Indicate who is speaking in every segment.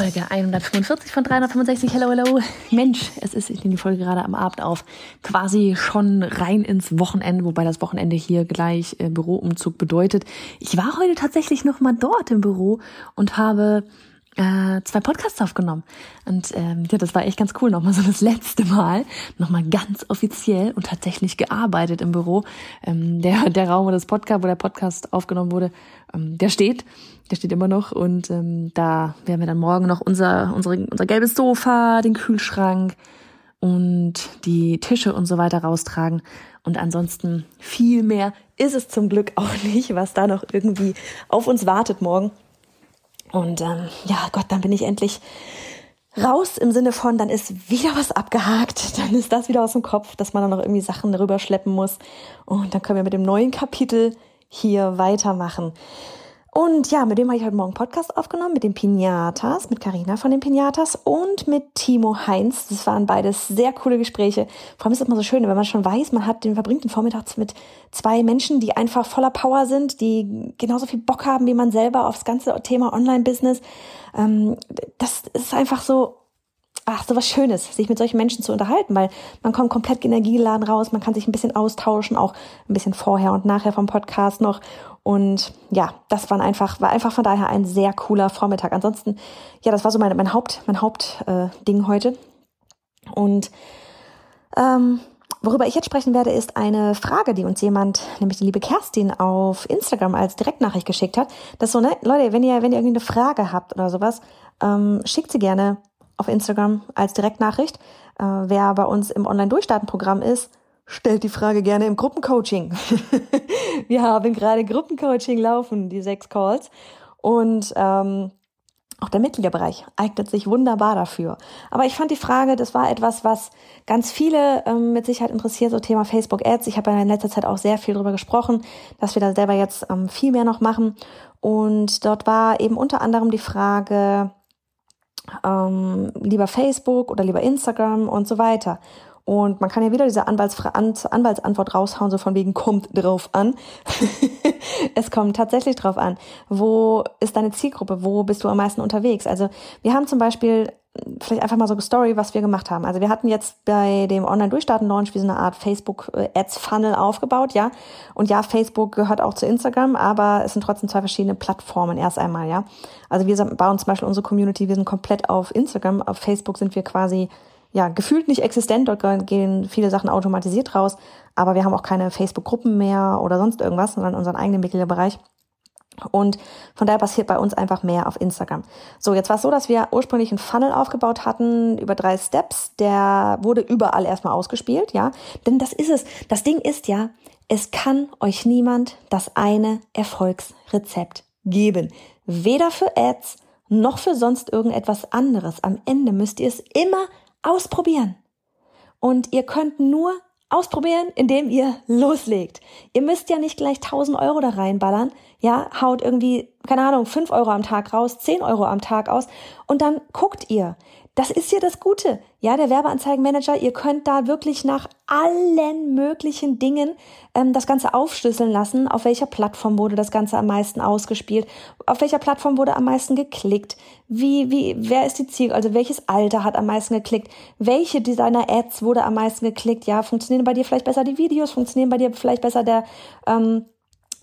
Speaker 1: Folge 145 von 365. Hello, hello. Mensch, es ist, ich nehme die Folge gerade am Abend auf, quasi schon rein ins Wochenende, wobei das Wochenende hier gleich äh, Büroumzug bedeutet. Ich war heute tatsächlich noch mal dort im Büro und habe äh, zwei Podcasts aufgenommen. Und ähm, ja, das war echt ganz cool. Nochmal so das letzte Mal, nochmal ganz offiziell und tatsächlich gearbeitet im Büro. Ähm, der, der Raum, wo das Podcast, wo der Podcast aufgenommen wurde, ähm, der steht. Der steht immer noch. Und ähm, da werden wir dann morgen noch unser, unsere, unser gelbes Sofa, den Kühlschrank und die Tische und so weiter raustragen. Und ansonsten viel mehr ist es zum Glück auch nicht, was da noch irgendwie auf uns wartet morgen. Und ähm, ja, Gott, dann bin ich endlich raus im Sinne von, dann ist wieder was abgehakt, dann ist das wieder aus dem Kopf, dass man dann noch irgendwie Sachen darüber schleppen muss. Und dann können wir mit dem neuen Kapitel hier weitermachen. Und ja, mit dem habe ich heute Morgen Podcast aufgenommen, mit den Pinatas, mit Karina von den Pinatas und mit Timo Heinz. Das waren beides sehr coole Gespräche. Vor allem ist es immer so schön, wenn man schon weiß, man hat den verbringt den Vormittag mit zwei Menschen, die einfach voller Power sind, die genauso viel Bock haben wie man selber aufs ganze Thema Online-Business. Ähm, das ist einfach so ach, so was Schönes, sich mit solchen Menschen zu unterhalten, weil man kommt komplett energieladen raus, man kann sich ein bisschen austauschen, auch ein bisschen vorher und nachher vom Podcast noch. Und ja, das war einfach, war einfach von daher ein sehr cooler Vormittag. Ansonsten, ja, das war so mein, mein Haupt, mein Hauptding äh, heute. Und ähm, worüber ich jetzt sprechen werde, ist eine Frage, die uns jemand, nämlich die liebe Kerstin, auf Instagram als Direktnachricht geschickt hat. Das so, ne, Leute, wenn ihr, wenn ihr irgendwie eine Frage habt oder sowas, ähm, schickt sie gerne auf Instagram als Direktnachricht. Äh, wer bei uns im Online-Durchstarten-Programm ist, stellt die Frage gerne im Gruppencoaching. Wir haben gerade Gruppencoaching laufen, die sechs Calls. Und ähm, auch der Mitgliederbereich eignet sich wunderbar dafür. Aber ich fand die Frage, das war etwas, was ganz viele ähm, mit Sicherheit interessiert, so Thema Facebook Ads. Ich habe in letzter Zeit auch sehr viel darüber gesprochen, dass wir da selber jetzt ähm, viel mehr noch machen. Und dort war eben unter anderem die Frage, ähm, lieber Facebook oder lieber Instagram und so weiter. Und man kann ja wieder diese Anwaltsfra Anwaltsantwort raushauen, so von wegen kommt drauf an. es kommt tatsächlich drauf an. Wo ist deine Zielgruppe? Wo bist du am meisten unterwegs? Also wir haben zum Beispiel vielleicht einfach mal so eine Story, was wir gemacht haben. Also wir hatten jetzt bei dem Online-Durchstarten-Launch wie so eine Art Facebook-Ads-Funnel aufgebaut, ja. Und ja, Facebook gehört auch zu Instagram, aber es sind trotzdem zwei verschiedene Plattformen erst einmal, ja. Also wir bauen zum Beispiel unsere Community, wir sind komplett auf Instagram. Auf Facebook sind wir quasi ja, gefühlt nicht existent. Dort gehen viele Sachen automatisiert raus, aber wir haben auch keine Facebook-Gruppen mehr oder sonst irgendwas, sondern unseren eigenen Mitgliederbereich. Und von daher passiert bei uns einfach mehr auf Instagram. So, jetzt war es so, dass wir ursprünglich einen Funnel aufgebaut hatten über drei Steps. Der wurde überall erstmal ausgespielt, ja. Denn das ist es. Das Ding ist ja, es kann euch niemand das eine Erfolgsrezept geben. Weder für Ads noch für sonst irgendetwas anderes. Am Ende müsst ihr es immer ausprobieren. Und ihr könnt nur ausprobieren, indem ihr loslegt. Ihr müsst ja nicht gleich 1000 Euro da reinballern. Ja, haut irgendwie, keine Ahnung, 5 Euro am Tag raus, 10 Euro am Tag aus und dann guckt ihr. Das ist ja das Gute. Ja, der Werbeanzeigenmanager, ihr könnt da wirklich nach allen möglichen Dingen ähm, das Ganze aufschlüsseln lassen. Auf welcher Plattform wurde das Ganze am meisten ausgespielt? Auf welcher Plattform wurde am meisten geklickt? Wie, wie, wer ist die Ziel? Also welches Alter hat am meisten geklickt? Welche Designer-Ads wurde am meisten geklickt? Ja, funktionieren bei dir vielleicht besser die Videos? Funktionieren bei dir vielleicht besser der, ähm,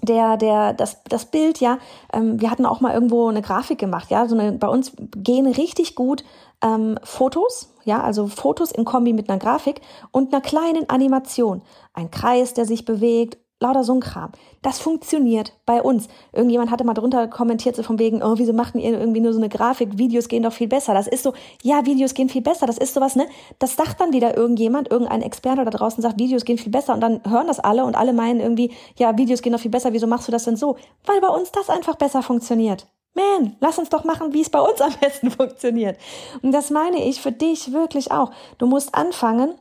Speaker 1: der, der, das, das Bild, ja, ähm, wir hatten auch mal irgendwo eine Grafik gemacht, ja, so eine, bei uns gehen richtig gut ähm, Fotos, ja, also Fotos in Kombi mit einer Grafik und einer kleinen Animation. Ein Kreis, der sich bewegt Lauter so ein Kram. Das funktioniert bei uns. Irgendjemand hatte mal drunter kommentiert, so von wegen, oh, wieso machten ihr irgendwie nur so eine Grafik? Videos gehen doch viel besser. Das ist so, ja, Videos gehen viel besser. Das ist sowas, ne? Das sagt dann wieder irgendjemand, irgendein Experte da draußen sagt, Videos gehen viel besser. Und dann hören das alle und alle meinen irgendwie, ja, Videos gehen doch viel besser. Wieso machst du das denn so? Weil bei uns das einfach besser funktioniert. Man, lass uns doch machen, wie es bei uns am besten funktioniert. Und das meine ich für dich wirklich auch. Du musst anfangen,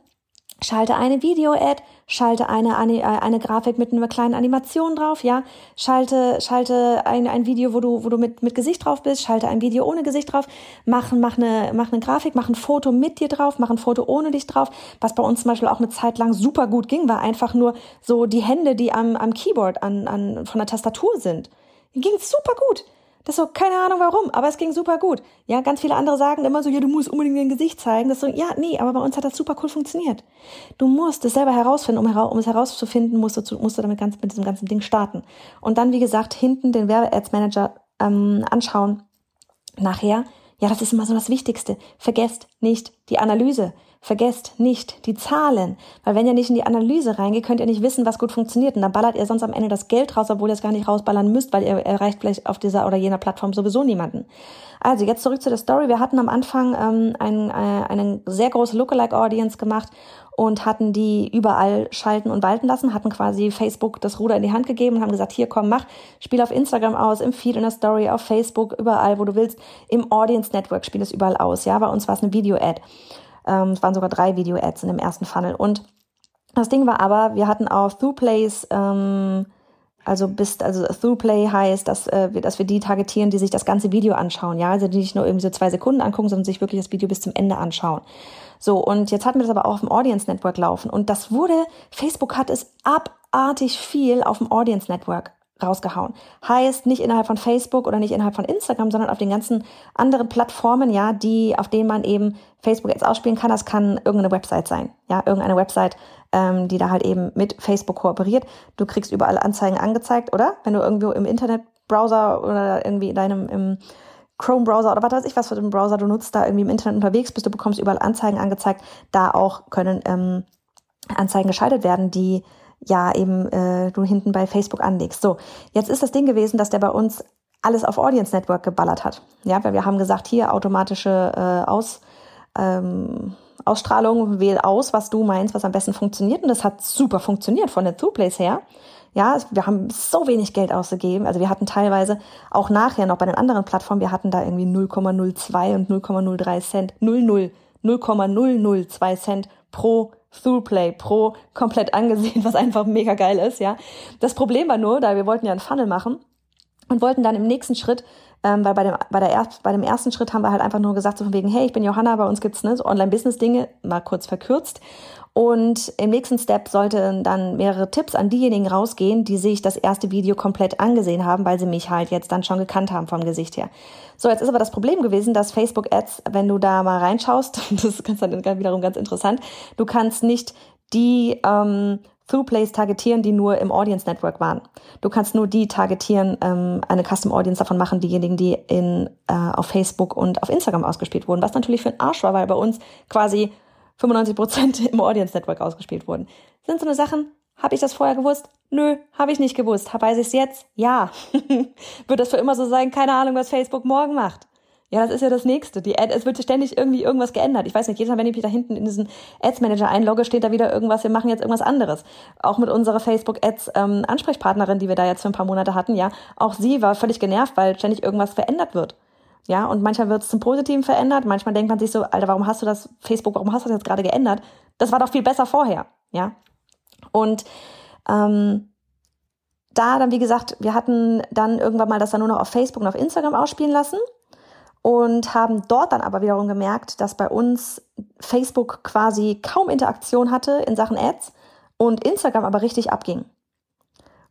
Speaker 1: Schalte eine Video-Ad, schalte eine, eine, eine Grafik mit einer kleinen Animation drauf, ja. Schalte, schalte ein, ein Video, wo du, wo du mit, mit Gesicht drauf bist, schalte ein Video ohne Gesicht drauf, mach, mach, eine, mach eine Grafik, mach ein Foto mit dir drauf, mach ein Foto ohne dich drauf. Was bei uns zum Beispiel auch eine Zeit lang super gut ging, war einfach nur so die Hände, die am, am Keyboard, an, an, von der Tastatur sind. Ging super gut. Das so, keine Ahnung warum, aber es ging super gut. Ja, ganz viele andere sagen immer so, ja, du musst unbedingt dein Gesicht zeigen. Das so, ja, nee, aber bei uns hat das super cool funktioniert. Du musst es selber herausfinden, um, um es herauszufinden, musst du, musst du damit ganz, mit diesem ganzen Ding starten. Und dann, wie gesagt, hinten den Werbe-Ads-Manager ähm, anschauen. Nachher, ja, das ist immer so das Wichtigste. Vergesst nicht die Analyse. Vergesst nicht die Zahlen, weil wenn ihr nicht in die Analyse reingeht, könnt ihr nicht wissen, was gut funktioniert. Und dann ballert ihr sonst am Ende das Geld raus, obwohl ihr es gar nicht rausballern müsst, weil ihr erreicht vielleicht auf dieser oder jener Plattform sowieso niemanden. Also jetzt zurück zu der Story. Wir hatten am Anfang ähm, ein, äh, eine sehr große Lookalike-Audience gemacht und hatten die überall schalten und walten lassen, hatten quasi Facebook das Ruder in die Hand gegeben und haben gesagt, hier komm, mach, spiel auf Instagram aus, im Feed, in der Story, auf Facebook, überall, wo du willst, im Audience Network spiel es überall aus. Ja, bei uns war es eine Video-Ad. Ähm, es waren sogar drei Video-Ads in dem ersten Funnel. Und das Ding war aber, wir hatten auf Throughplays, ähm, also bis, also Throughplay heißt, dass, äh, dass wir die targetieren, die sich das ganze Video anschauen, ja, also die nicht nur irgendwie so zwei Sekunden angucken, sondern sich wirklich das Video bis zum Ende anschauen. So, und jetzt hatten wir das aber auch auf dem Audience Network laufen. Und das wurde, Facebook hat es abartig viel auf dem Audience Network rausgehauen. Heißt nicht innerhalb von Facebook oder nicht innerhalb von Instagram, sondern auf den ganzen anderen Plattformen, ja, die, auf denen man eben Facebook jetzt ausspielen kann. Das kann irgendeine Website sein, ja, irgendeine Website, ähm, die da halt eben mit Facebook kooperiert. Du kriegst überall Anzeigen angezeigt, oder? Wenn du irgendwo im Internetbrowser oder irgendwie in deinem im Chrome-Browser oder was weiß ich, was für einen Browser du nutzt, da irgendwie im Internet unterwegs bist, du bekommst überall Anzeigen angezeigt. Da auch können ähm, Anzeigen geschaltet werden, die ja eben äh, du hinten bei Facebook anlegst. So, jetzt ist das Ding gewesen, dass der bei uns alles auf Audience Network geballert hat. Ja, weil wir haben gesagt, hier automatische äh, Aus, ähm, Ausstrahlung, wähl aus, was du meinst, was am besten funktioniert. Und das hat super funktioniert von den Throughplays her. Ja, wir haben so wenig Geld ausgegeben. Also wir hatten teilweise auch nachher noch bei den anderen Plattformen, wir hatten da irgendwie 0,02 und 0,03 Cent, 00, 0,002 Cent pro Throughplay Pro komplett angesehen, was einfach mega geil ist, ja. Das Problem war nur, da wir wollten ja einen Funnel machen und wollten dann im nächsten Schritt, ähm, weil bei dem, bei, der er, bei dem ersten Schritt haben wir halt einfach nur gesagt, so von wegen, hey, ich bin Johanna, bei uns gibt's ne, so Online-Business-Dinge, mal kurz verkürzt. Und im nächsten Step sollten dann mehrere Tipps an diejenigen rausgehen, die sich das erste Video komplett angesehen haben, weil sie mich halt jetzt dann schon gekannt haben vom Gesicht her. So, jetzt ist aber das Problem gewesen, dass Facebook Ads, wenn du da mal reinschaust, das ist dann wiederum ganz interessant, du kannst nicht die ähm, Throughplays targetieren, die nur im Audience Network waren. Du kannst nur die targetieren, ähm, eine Custom Audience davon machen, diejenigen, die in, äh, auf Facebook und auf Instagram ausgespielt wurden, was natürlich für ein Arsch war, weil bei uns quasi 95 Prozent im Audience Network ausgespielt wurden. Sind so eine Sachen, habe ich das vorher gewusst? Nö, habe ich nicht gewusst. Weiß ich es jetzt? Ja. Wird das für immer so sein? Keine Ahnung, was Facebook morgen macht. Ja, das ist ja das Nächste. Die Ad, es wird ständig irgendwie irgendwas geändert. Ich weiß nicht, jedes Mal, wenn ich mich da hinten in diesen Ads Manager einlogge, steht da wieder irgendwas, wir machen jetzt irgendwas anderes. Auch mit unserer Facebook Ads ähm, die wir da jetzt für ein paar Monate hatten, ja, auch sie war völlig genervt, weil ständig irgendwas verändert wird. Ja, und manchmal wird es zum Positiven verändert, manchmal denkt man sich so, Alter, warum hast du das, Facebook, warum hast du das jetzt gerade geändert? Das war doch viel besser vorher, ja. Und ähm, da dann, wie gesagt, wir hatten dann irgendwann mal das dann nur noch auf Facebook und auf Instagram ausspielen lassen und haben dort dann aber wiederum gemerkt, dass bei uns Facebook quasi kaum Interaktion hatte in Sachen Ads und Instagram aber richtig abging.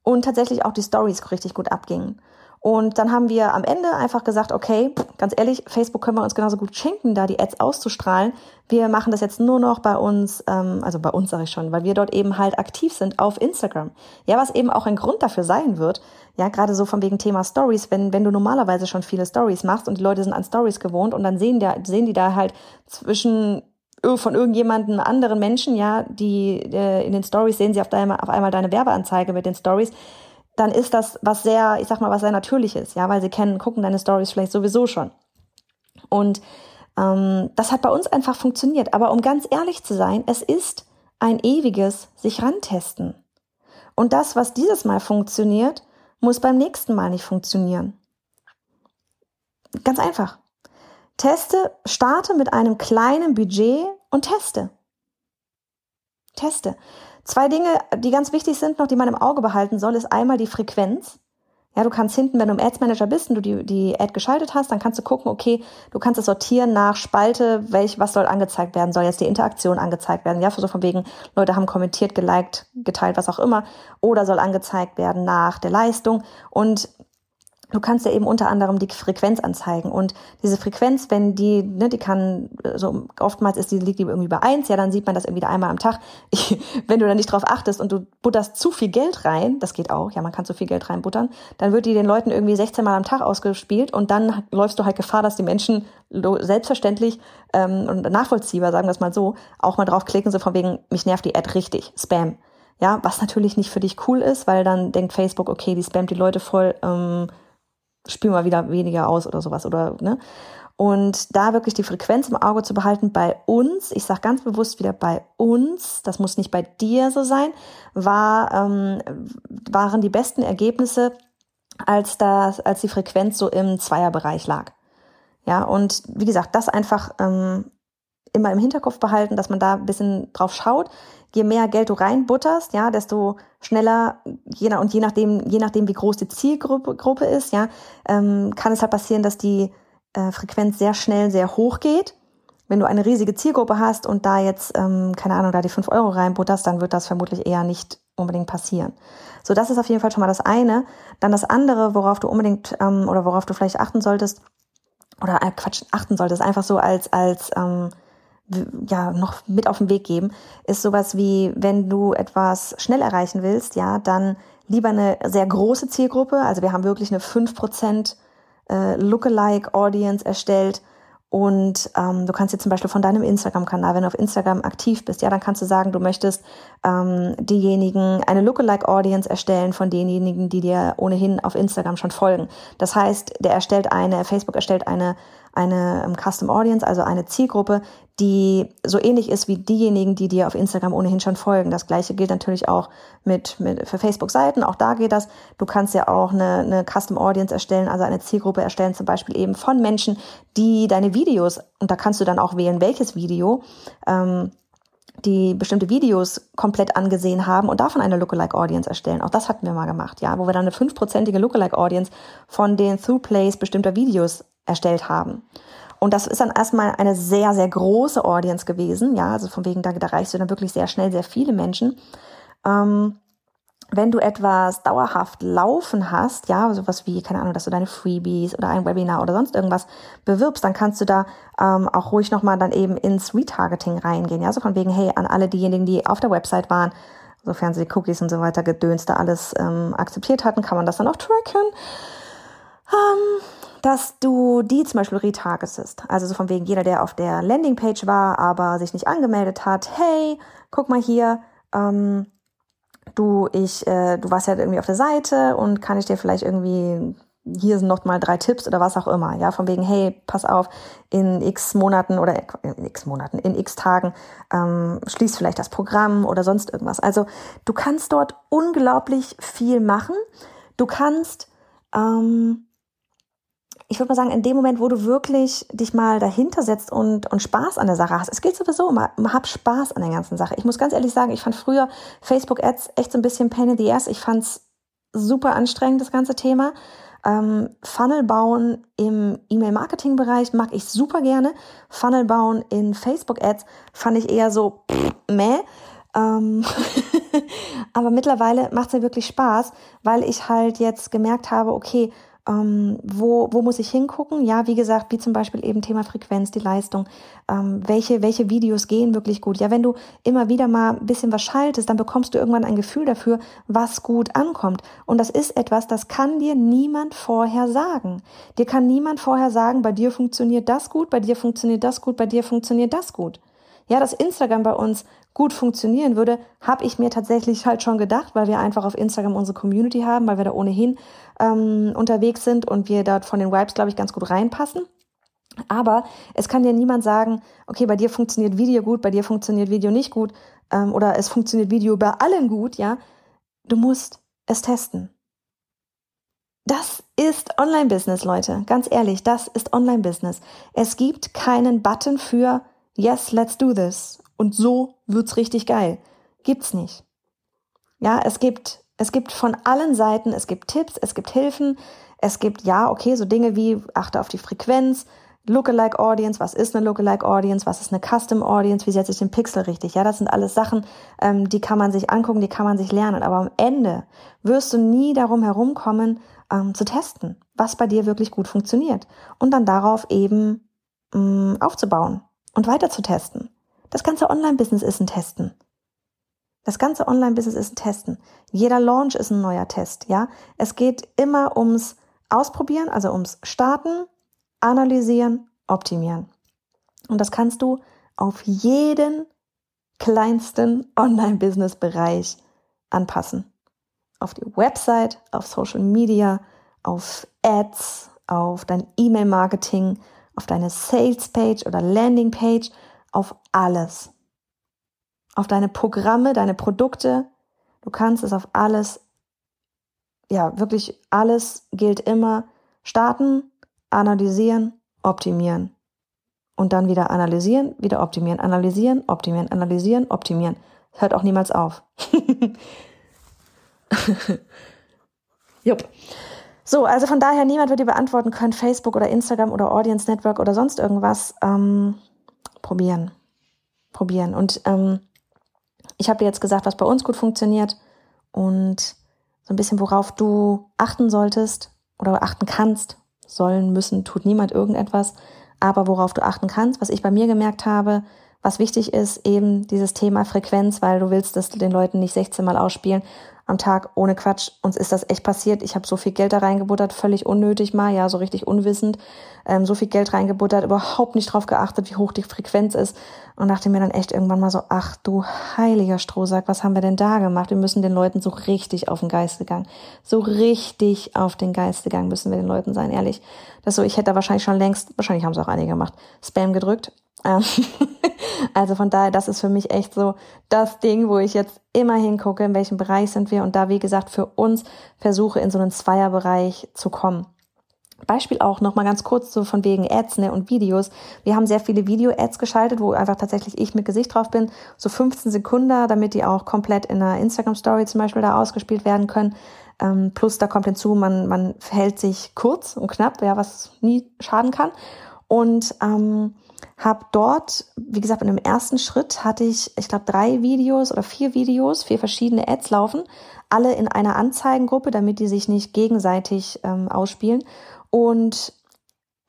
Speaker 1: Und tatsächlich auch die Stories richtig gut abgingen. Und dann haben wir am Ende einfach gesagt, okay, ganz ehrlich, Facebook können wir uns genauso gut schenken, da die Ads auszustrahlen. Wir machen das jetzt nur noch bei uns, ähm, also bei uns sage ich schon, weil wir dort eben halt aktiv sind auf Instagram. Ja, was eben auch ein Grund dafür sein wird, ja, gerade so von wegen Thema Stories, wenn, wenn du normalerweise schon viele Stories machst und die Leute sind an Stories gewohnt und dann sehen, da, sehen die da halt zwischen von irgendjemandem anderen Menschen, ja, die äh, in den Stories sehen sie auf einmal, auf einmal deine Werbeanzeige mit den Stories, dann ist das was sehr, ich sag mal, was sehr natürliches, ja, weil sie kennen, gucken deine Stories vielleicht sowieso schon. Und ähm, das hat bei uns einfach funktioniert. Aber um ganz ehrlich zu sein, es ist ein ewiges sich rantesten. Und das, was dieses Mal funktioniert, muss beim nächsten Mal nicht funktionieren. Ganz einfach. Teste, starte mit einem kleinen Budget und teste. Teste. Zwei Dinge, die ganz wichtig sind noch, die man im Auge behalten soll, ist einmal die Frequenz. Ja, du kannst hinten, wenn du im Ads Manager bist und du die, die Ad geschaltet hast, dann kannst du gucken, okay, du kannst es sortieren nach Spalte, welch, was soll angezeigt werden, soll jetzt die Interaktion angezeigt werden, ja, so von wegen, Leute haben kommentiert, geliked, geteilt, was auch immer, oder soll angezeigt werden nach der Leistung. Und Du kannst ja eben unter anderem die Frequenz anzeigen und diese Frequenz, wenn die, ne, die kann, so oftmals ist die, liegt die irgendwie bei eins, ja, dann sieht man das irgendwie da einmal am Tag. Wenn du da nicht drauf achtest und du butterst zu viel Geld rein, das geht auch, ja, man kann zu viel Geld reinbuttern, dann wird die den Leuten irgendwie 16 Mal am Tag ausgespielt und dann läufst du halt Gefahr, dass die Menschen selbstverständlich ähm, und nachvollziehbar, sagen wir es mal so, auch mal draufklicken, so von wegen, mich nervt die Ad richtig, Spam. Ja, was natürlich nicht für dich cool ist, weil dann denkt Facebook, okay, die spammt die Leute voll, ähm, spiel mal wieder weniger aus oder sowas oder ne? Und da wirklich die Frequenz im Auge zu behalten bei uns, ich sage ganz bewusst wieder bei uns, das muss nicht bei dir so sein, war, ähm, waren die besten Ergebnisse, als, das, als die Frequenz so im Zweierbereich lag. Ja, und wie gesagt, das einfach ähm, immer im Hinterkopf behalten, dass man da ein bisschen drauf schaut. Je mehr Geld du reinbutterst, ja, desto schneller, je nach, und je nachdem, je nachdem, wie groß die Zielgruppe Gruppe ist, ja, ähm, kann es halt passieren, dass die äh, Frequenz sehr schnell sehr hoch geht. Wenn du eine riesige Zielgruppe hast und da jetzt, ähm, keine Ahnung, da die fünf Euro reinbutterst, dann wird das vermutlich eher nicht unbedingt passieren. So, das ist auf jeden Fall schon mal das eine. Dann das andere, worauf du unbedingt ähm, oder worauf du vielleicht achten solltest, oder äh, Quatsch, achten solltest, einfach so als, als ähm, ja noch mit auf den Weg geben, ist sowas wie, wenn du etwas schnell erreichen willst, ja, dann lieber eine sehr große Zielgruppe. Also wir haben wirklich eine 5% äh, Lookalike Audience erstellt. Und ähm, du kannst jetzt zum Beispiel von deinem Instagram-Kanal, wenn du auf Instagram aktiv bist, ja, dann kannst du sagen, du möchtest ähm, diejenigen, eine Lookalike-Audience erstellen von denjenigen, die dir ohnehin auf Instagram schon folgen. Das heißt, der erstellt eine, Facebook erstellt eine eine ähm, Custom Audience, also eine Zielgruppe, die so ähnlich ist wie diejenigen, die dir auf Instagram ohnehin schon folgen. Das gleiche gilt natürlich auch mit, mit für Facebook-Seiten. Auch da geht das. Du kannst ja auch eine, eine Custom Audience erstellen, also eine Zielgruppe erstellen, zum Beispiel eben von Menschen, die deine Videos, und da kannst du dann auch wählen, welches Video, ähm, die bestimmte Videos komplett angesehen haben und davon eine Lookalike Audience erstellen. Auch das hatten wir mal gemacht, ja, wo wir dann eine fünfprozentige Lookalike Audience von den Through Plays bestimmter Videos erstellt haben. Und das ist dann erstmal eine sehr, sehr große Audience gewesen. Ja, also von wegen, da, da reichst du dann wirklich sehr schnell sehr viele Menschen. Ähm, wenn du etwas dauerhaft laufen hast, ja, sowas wie, keine Ahnung, dass du deine Freebies oder ein Webinar oder sonst irgendwas bewirbst, dann kannst du da ähm, auch ruhig nochmal dann eben ins Retargeting reingehen. Ja, so von wegen, hey, an alle diejenigen, die auf der Website waren, sofern sie die Cookies und so weiter gedönste alles ähm, akzeptiert hatten, kann man das dann auch tracken. Ähm, dass du die zum Beispiel retargetest. Also so von wegen jeder, der auf der Landingpage war, aber sich nicht angemeldet hat. Hey, guck mal hier, ähm, du, ich, äh, du warst ja irgendwie auf der Seite und kann ich dir vielleicht irgendwie hier sind noch mal drei Tipps oder was auch immer, ja, von wegen, hey, pass auf, in x Monaten oder in x Monaten, in x Tagen ähm, schließt vielleicht das Programm oder sonst irgendwas. Also du kannst dort unglaublich viel machen. Du kannst ähm, ich würde mal sagen, in dem Moment, wo du wirklich dich mal dahinter setzt und, und Spaß an der Sache hast, es geht sowieso immer, hab Spaß an der ganzen Sache. Ich muss ganz ehrlich sagen, ich fand früher Facebook-Ads echt so ein bisschen pain in the ass. Ich fand's super anstrengend, das ganze Thema. Ähm, Funnel bauen im E-Mail-Marketing-Bereich mag ich super gerne. Funnel bauen in Facebook-Ads fand ich eher so meh. Ähm aber mittlerweile macht es mir wirklich Spaß, weil ich halt jetzt gemerkt habe, okay, ähm, wo, wo muss ich hingucken? Ja, wie gesagt, wie zum Beispiel eben Thema Frequenz, die Leistung. Ähm, welche, welche Videos gehen wirklich gut? Ja, wenn du immer wieder mal ein bisschen was schaltest, dann bekommst du irgendwann ein Gefühl dafür, was gut ankommt. Und das ist etwas, das kann dir niemand vorher sagen. Dir kann niemand vorher sagen, bei dir funktioniert das gut, bei dir funktioniert das gut, bei dir funktioniert das gut. Ja, dass Instagram bei uns gut funktionieren würde, habe ich mir tatsächlich halt schon gedacht, weil wir einfach auf Instagram unsere Community haben, weil wir da ohnehin ähm, unterwegs sind und wir dort von den Vibes, glaube ich, ganz gut reinpassen. Aber es kann dir niemand sagen, okay, bei dir funktioniert Video gut, bei dir funktioniert Video nicht gut ähm, oder es funktioniert Video bei allen gut, ja. Du musst es testen. Das ist Online-Business, Leute. Ganz ehrlich, das ist Online-Business. Es gibt keinen Button für Yes, let's do this. Und so wird's richtig geil. Gibt's nicht. Ja, es gibt, es gibt von allen Seiten, es gibt Tipps, es gibt Hilfen, es gibt, ja, okay, so Dinge wie achte auf die Frequenz, Lookalike Audience, was ist eine Lookalike Audience, was ist eine Custom Audience, wie setze ich den Pixel richtig? Ja, das sind alles Sachen, ähm, die kann man sich angucken, die kann man sich lernen. Aber am Ende wirst du nie darum herumkommen, ähm, zu testen, was bei dir wirklich gut funktioniert. Und dann darauf eben ähm, aufzubauen und weiter zu testen. Das ganze Online-Business ist ein Testen. Das ganze Online-Business ist ein Testen. Jeder Launch ist ein neuer Test, ja. Es geht immer ums Ausprobieren, also ums Starten, analysieren, optimieren. Und das kannst du auf jeden kleinsten Online-Business-Bereich anpassen. Auf die Website, auf Social Media, auf Ads, auf dein E-Mail-Marketing, auf deine Sales-Page oder Landing-Page, auf alles. Auf deine Programme, deine Produkte. Du kannst es auf alles, ja, wirklich alles gilt immer starten, analysieren, optimieren. Und dann wieder analysieren, wieder optimieren, analysieren, optimieren, analysieren, optimieren. Hört auch niemals auf. Jupp. So, also von daher, niemand wird dir beantworten können, Facebook oder Instagram oder Audience Network oder sonst irgendwas. Ähm, probieren. Probieren. Und ähm, ich habe dir jetzt gesagt, was bei uns gut funktioniert und so ein bisschen, worauf du achten solltest oder achten kannst, sollen, müssen, tut niemand irgendetwas. Aber worauf du achten kannst, was ich bei mir gemerkt habe, was wichtig ist, eben dieses Thema Frequenz, weil du willst das den Leuten nicht 16 Mal ausspielen am Tag ohne Quatsch. Uns ist das echt passiert. Ich habe so viel Geld da reingebuttert, völlig unnötig mal, ja, so richtig unwissend. Ähm, so viel Geld reingebuttert, überhaupt nicht drauf geachtet, wie hoch die Frequenz ist. Und dachte mir dann echt irgendwann mal so, ach du heiliger Strohsack, was haben wir denn da gemacht? Wir müssen den Leuten so richtig auf den Geist gegangen. So richtig auf den Geist gegangen müssen wir den Leuten sein, ehrlich. Das so, ich hätte da wahrscheinlich schon längst, wahrscheinlich haben es auch einige gemacht, Spam gedrückt. Ähm, also von daher, das ist für mich echt so das Ding, wo ich jetzt immer hingucke, in welchem Bereich sind wir und da, wie gesagt, für uns versuche, in so einen Zweierbereich zu kommen. Beispiel auch noch mal ganz kurz so von wegen Ads ne, und Videos. Wir haben sehr viele Video-Ads geschaltet, wo einfach tatsächlich ich mit Gesicht drauf bin, so 15 Sekunden, damit die auch komplett in einer Instagram-Story zum Beispiel da ausgespielt werden können. Ähm, plus da kommt hinzu, man, man verhält sich kurz und knapp, ja, was nie schaden kann. Und ähm, habe dort, wie gesagt, in dem ersten Schritt hatte ich, ich glaube, drei Videos oder vier Videos, vier verschiedene Ads laufen, alle in einer Anzeigengruppe, damit die sich nicht gegenseitig ähm, ausspielen. Und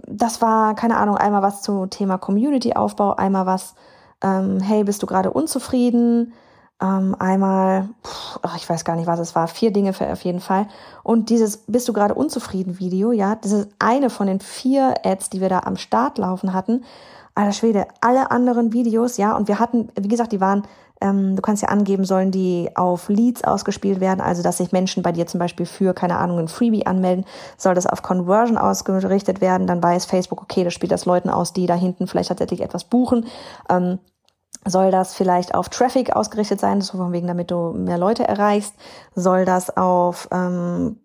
Speaker 1: das war, keine Ahnung, einmal was zum Thema Community-Aufbau, einmal was, ähm, hey, bist du gerade unzufrieden? Ähm, einmal, pff, ach, ich weiß gar nicht, was es war, vier Dinge für auf jeden Fall. Und dieses Bist du gerade unzufrieden Video, ja, das ist eine von den vier Ads, die wir da am Start laufen hatten. Alter Schwede, alle anderen Videos, ja, und wir hatten, wie gesagt, die waren, ähm, du kannst ja angeben, sollen die auf Leads ausgespielt werden, also dass sich Menschen bei dir zum Beispiel für, keine Ahnung, ein Freebie anmelden, soll das auf Conversion ausgerichtet werden, dann weiß Facebook, okay, das spielt das Leuten aus, die da hinten vielleicht tatsächlich etwas buchen. Ähm, soll das vielleicht auf Traffic ausgerichtet sein, so von wegen, damit du mehr Leute erreichst? Soll das auf, ähm,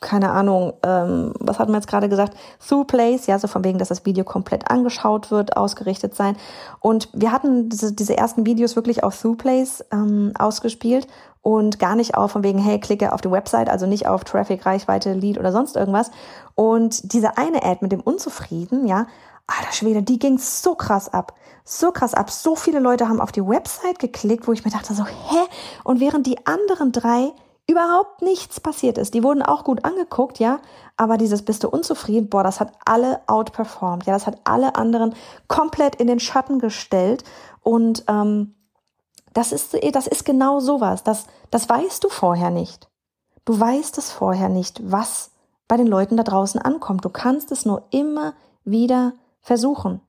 Speaker 1: keine Ahnung, ähm, was hatten wir jetzt gerade gesagt, Through Plays, ja, so von wegen, dass das Video komplett angeschaut wird, ausgerichtet sein. Und wir hatten diese, diese ersten Videos wirklich auf Through Plays ähm, ausgespielt und gar nicht auf von wegen, hey, klicke auf die Website, also nicht auf Traffic, Reichweite, Lead oder sonst irgendwas. Und diese eine Ad mit dem Unzufrieden, ja, alter Schwede, die ging so krass ab so krass ab. So viele Leute haben auf die Website geklickt, wo ich mir dachte so, hä? Und während die anderen drei überhaupt nichts passiert ist. Die wurden auch gut angeguckt, ja, aber dieses bist du unzufrieden, boah, das hat alle outperformed, ja, das hat alle anderen komplett in den Schatten gestellt und ähm, das ist das ist genau sowas, das das weißt du vorher nicht. Du weißt es vorher nicht, was bei den Leuten da draußen ankommt. Du kannst es nur immer wieder versuchen.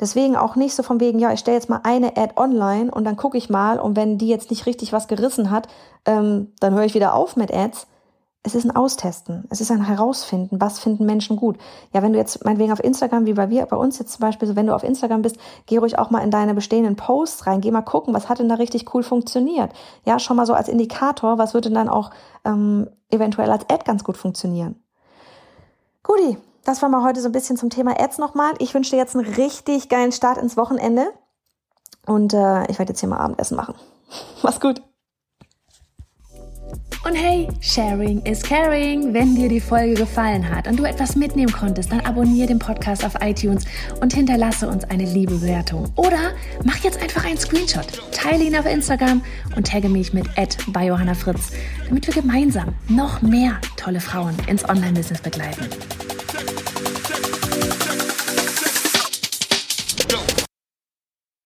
Speaker 2: Deswegen auch nicht so von wegen, ja, ich stelle jetzt mal eine Ad online und dann gucke ich mal und wenn die jetzt nicht richtig was gerissen hat, ähm, dann höre ich wieder auf mit Ads. Es ist ein Austesten. Es ist ein Herausfinden, was finden Menschen gut. Ja, wenn du jetzt meinetwegen auf Instagram, wie bei wir, bei uns jetzt zum Beispiel, so wenn du auf Instagram bist, geh ruhig auch mal in deine bestehenden Posts rein, geh mal gucken, was hat denn da richtig cool funktioniert. Ja, schon mal so als Indikator, was würde dann auch ähm, eventuell als Ad ganz gut funktionieren. Guti, das war mal heute so ein bisschen zum Thema Ads nochmal. Ich wünsche dir jetzt einen richtig geilen Start ins Wochenende und äh, ich werde jetzt hier mal Abendessen machen. Mach's gut.
Speaker 1: Und hey, Sharing is Caring. Wenn dir die Folge gefallen hat und du etwas mitnehmen konntest, dann abonniere den Podcast auf iTunes und hinterlasse uns eine liebe Bewertung. Oder mach jetzt einfach einen Screenshot, teile ihn auf Instagram und tagge mich mit bei Johanna Fritz, damit wir gemeinsam noch mehr tolle Frauen ins Online-Business begleiten.